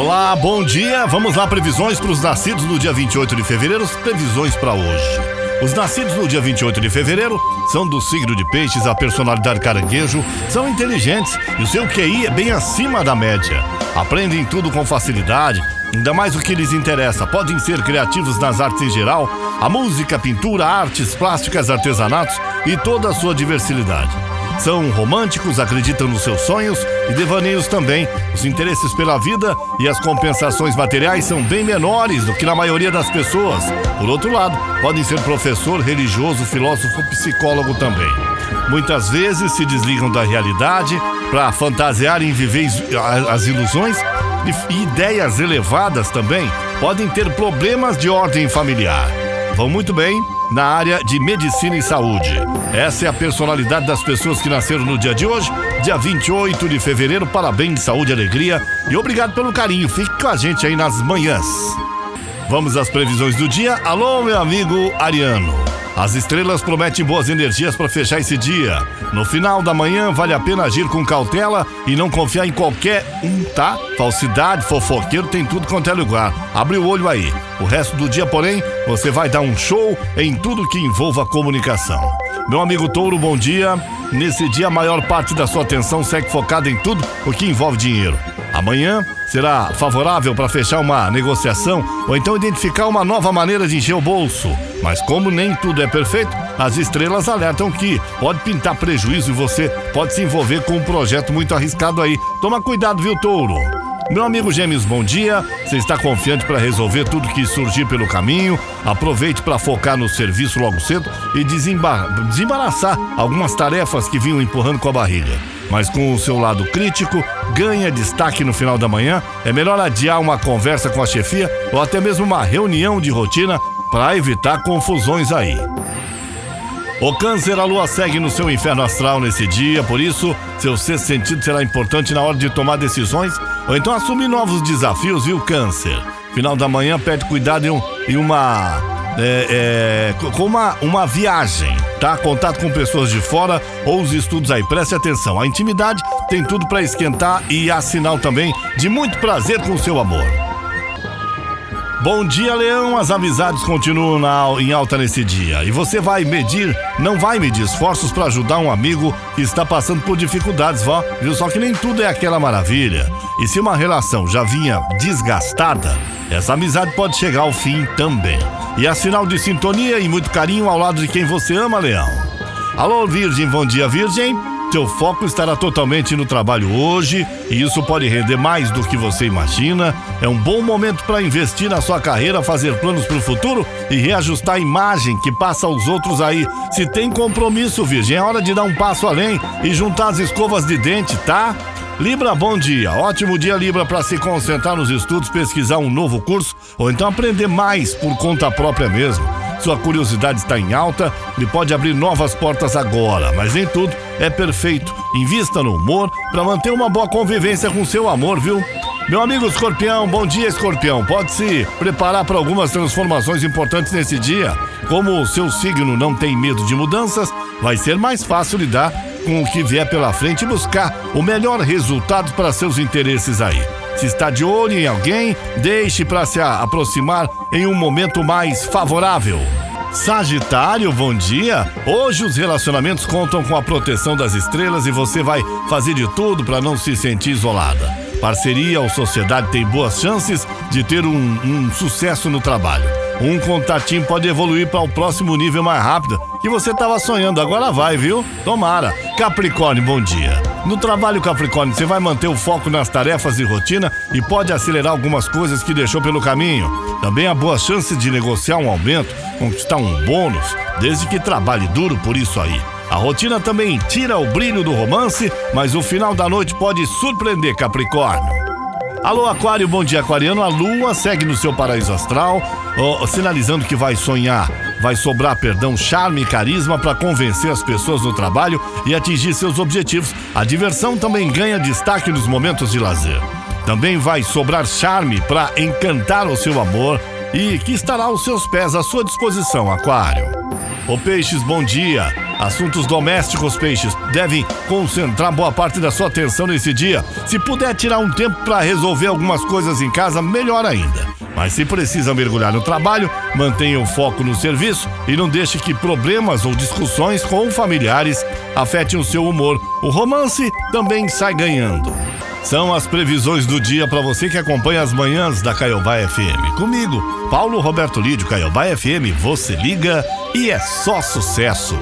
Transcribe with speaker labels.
Speaker 1: Olá, bom dia. Vamos lá, previsões para os nascidos no dia 28 de fevereiro, previsões para hoje. Os nascidos no dia 28 de fevereiro são do signo de peixes, a personalidade caranguejo, são inteligentes e o seu QI é bem acima da média. Aprendem tudo com facilidade, ainda mais o que lhes interessa. Podem ser criativos nas artes em geral, a música, pintura, artes plásticas, artesanatos e toda a sua diversidade. São românticos, acreditam nos seus sonhos e devaneios também. Os interesses pela vida e as compensações materiais são bem menores do que na maioria das pessoas. Por outro lado, podem ser professor, religioso, filósofo, psicólogo também. Muitas vezes se desligam da realidade para fantasiar em viver as ilusões e ideias elevadas também podem ter problemas de ordem familiar. Vão muito bem na área de medicina e saúde. Essa é a personalidade das pessoas que nasceram no dia de hoje, dia 28 de fevereiro. Parabéns, saúde, alegria e obrigado pelo carinho. Fique com a gente aí nas manhãs. Vamos às previsões do dia. Alô, meu amigo Ariano. As estrelas prometem boas energias para fechar esse dia. No final da manhã, vale a pena agir com cautela e não confiar em qualquer um, tá? Falsidade, fofoqueiro, tem tudo quanto é lugar. Abre o olho aí. O resto do dia, porém, você vai dar um show em tudo que envolva comunicação. Meu amigo Touro, bom dia. Nesse dia, a maior parte da sua atenção segue focada em tudo o que envolve dinheiro. Amanhã será favorável para fechar uma negociação ou então identificar uma nova maneira de encher o bolso. Mas como nem tudo é perfeito, as estrelas alertam que pode pintar prejuízo e você pode se envolver com um projeto muito arriscado aí. Toma cuidado, viu, touro? Meu amigo Gêmeos, bom dia. Você está confiante para resolver tudo que surgir pelo caminho? Aproveite para focar no serviço logo cedo e desembaraçar algumas tarefas que vinham empurrando com a barriga. Mas com o seu lado crítico, ganha destaque no final da manhã. É melhor adiar uma conversa com a chefia ou até mesmo uma reunião de rotina para evitar confusões aí. O câncer, a lua segue no seu inferno astral nesse dia, por isso, seu sexto sentido será importante na hora de tomar decisões ou então assumir novos desafios, viu, câncer? Final da manhã, pede cuidado em, um, em uma. É, é, com uma, uma viagem, tá? Contato com pessoas de fora ou os estudos aí, preste atenção. A intimidade tem tudo para esquentar e há sinal também de muito prazer com o seu amor. Bom dia, Leão. As amizades continuam na, em alta nesse dia. E você vai medir, não vai medir esforços para ajudar um amigo que está passando por dificuldades, vó. Viu? Só que nem tudo é aquela maravilha. E se uma relação já vinha desgastada, essa amizade pode chegar ao fim também. E é sinal de sintonia e muito carinho ao lado de quem você ama, Leão. Alô, Virgem, bom dia, Virgem. Teu foco estará totalmente no trabalho hoje e isso pode render mais do que você imagina. É um bom momento para investir na sua carreira, fazer planos para o futuro e reajustar a imagem que passa aos outros aí. Se tem compromisso, Virgem, é hora de dar um passo além e juntar as escovas de dente, tá? Libra, bom dia. Ótimo dia, Libra, para se concentrar nos estudos, pesquisar um novo curso ou então aprender mais por conta própria mesmo. Sua curiosidade está em alta e pode abrir novas portas agora, mas nem tudo é perfeito. Invista no humor para manter uma boa convivência com seu amor, viu? Meu amigo Escorpião, bom dia, Escorpião. Pode se preparar para algumas transformações importantes nesse dia. Como o seu signo não tem medo de mudanças, vai ser mais fácil lidar com o que vier pela frente e buscar o melhor resultado para seus interesses aí. Se está de olho em alguém, deixe para se aproximar em um momento mais favorável. Sagitário, bom dia. Hoje os relacionamentos contam com a proteção das estrelas e você vai fazer de tudo para não se sentir isolada. Parceria ou sociedade tem boas chances de ter um, um sucesso no trabalho. Um contatinho pode evoluir para o próximo nível mais rápido que você estava sonhando. Agora vai, viu? Tomara. Capricórnio, bom dia. No trabalho, Capricórnio, você vai manter o foco nas tarefas e rotina e pode acelerar algumas coisas que deixou pelo caminho. Também há boas chances de negociar um aumento, conquistar um bônus, desde que trabalhe duro por isso aí. A rotina também tira o brilho do romance, mas o final da noite pode surpreender Capricórnio. Alô, Aquário, bom dia, Aquariano. A lua segue no seu paraíso astral, sinalizando que vai sonhar. Vai sobrar, perdão, charme e carisma para convencer as pessoas no trabalho e atingir seus objetivos. A diversão também ganha destaque nos momentos de lazer. Também vai sobrar charme para encantar o seu amor e que estará aos seus pés à sua disposição, Aquário. Ô Peixes, bom dia. Assuntos domésticos, Peixes, devem concentrar boa parte da sua atenção nesse dia. Se puder tirar um tempo para resolver algumas coisas em casa, melhor ainda. Mas se precisa mergulhar no trabalho, mantenha o foco no serviço e não deixe que problemas ou discussões com familiares afetem o seu humor. O romance também sai ganhando. São as previsões do dia para você que acompanha as manhãs da Caiobá FM. Comigo, Paulo Roberto Lídio, Caiobá FM, você liga e é só sucesso.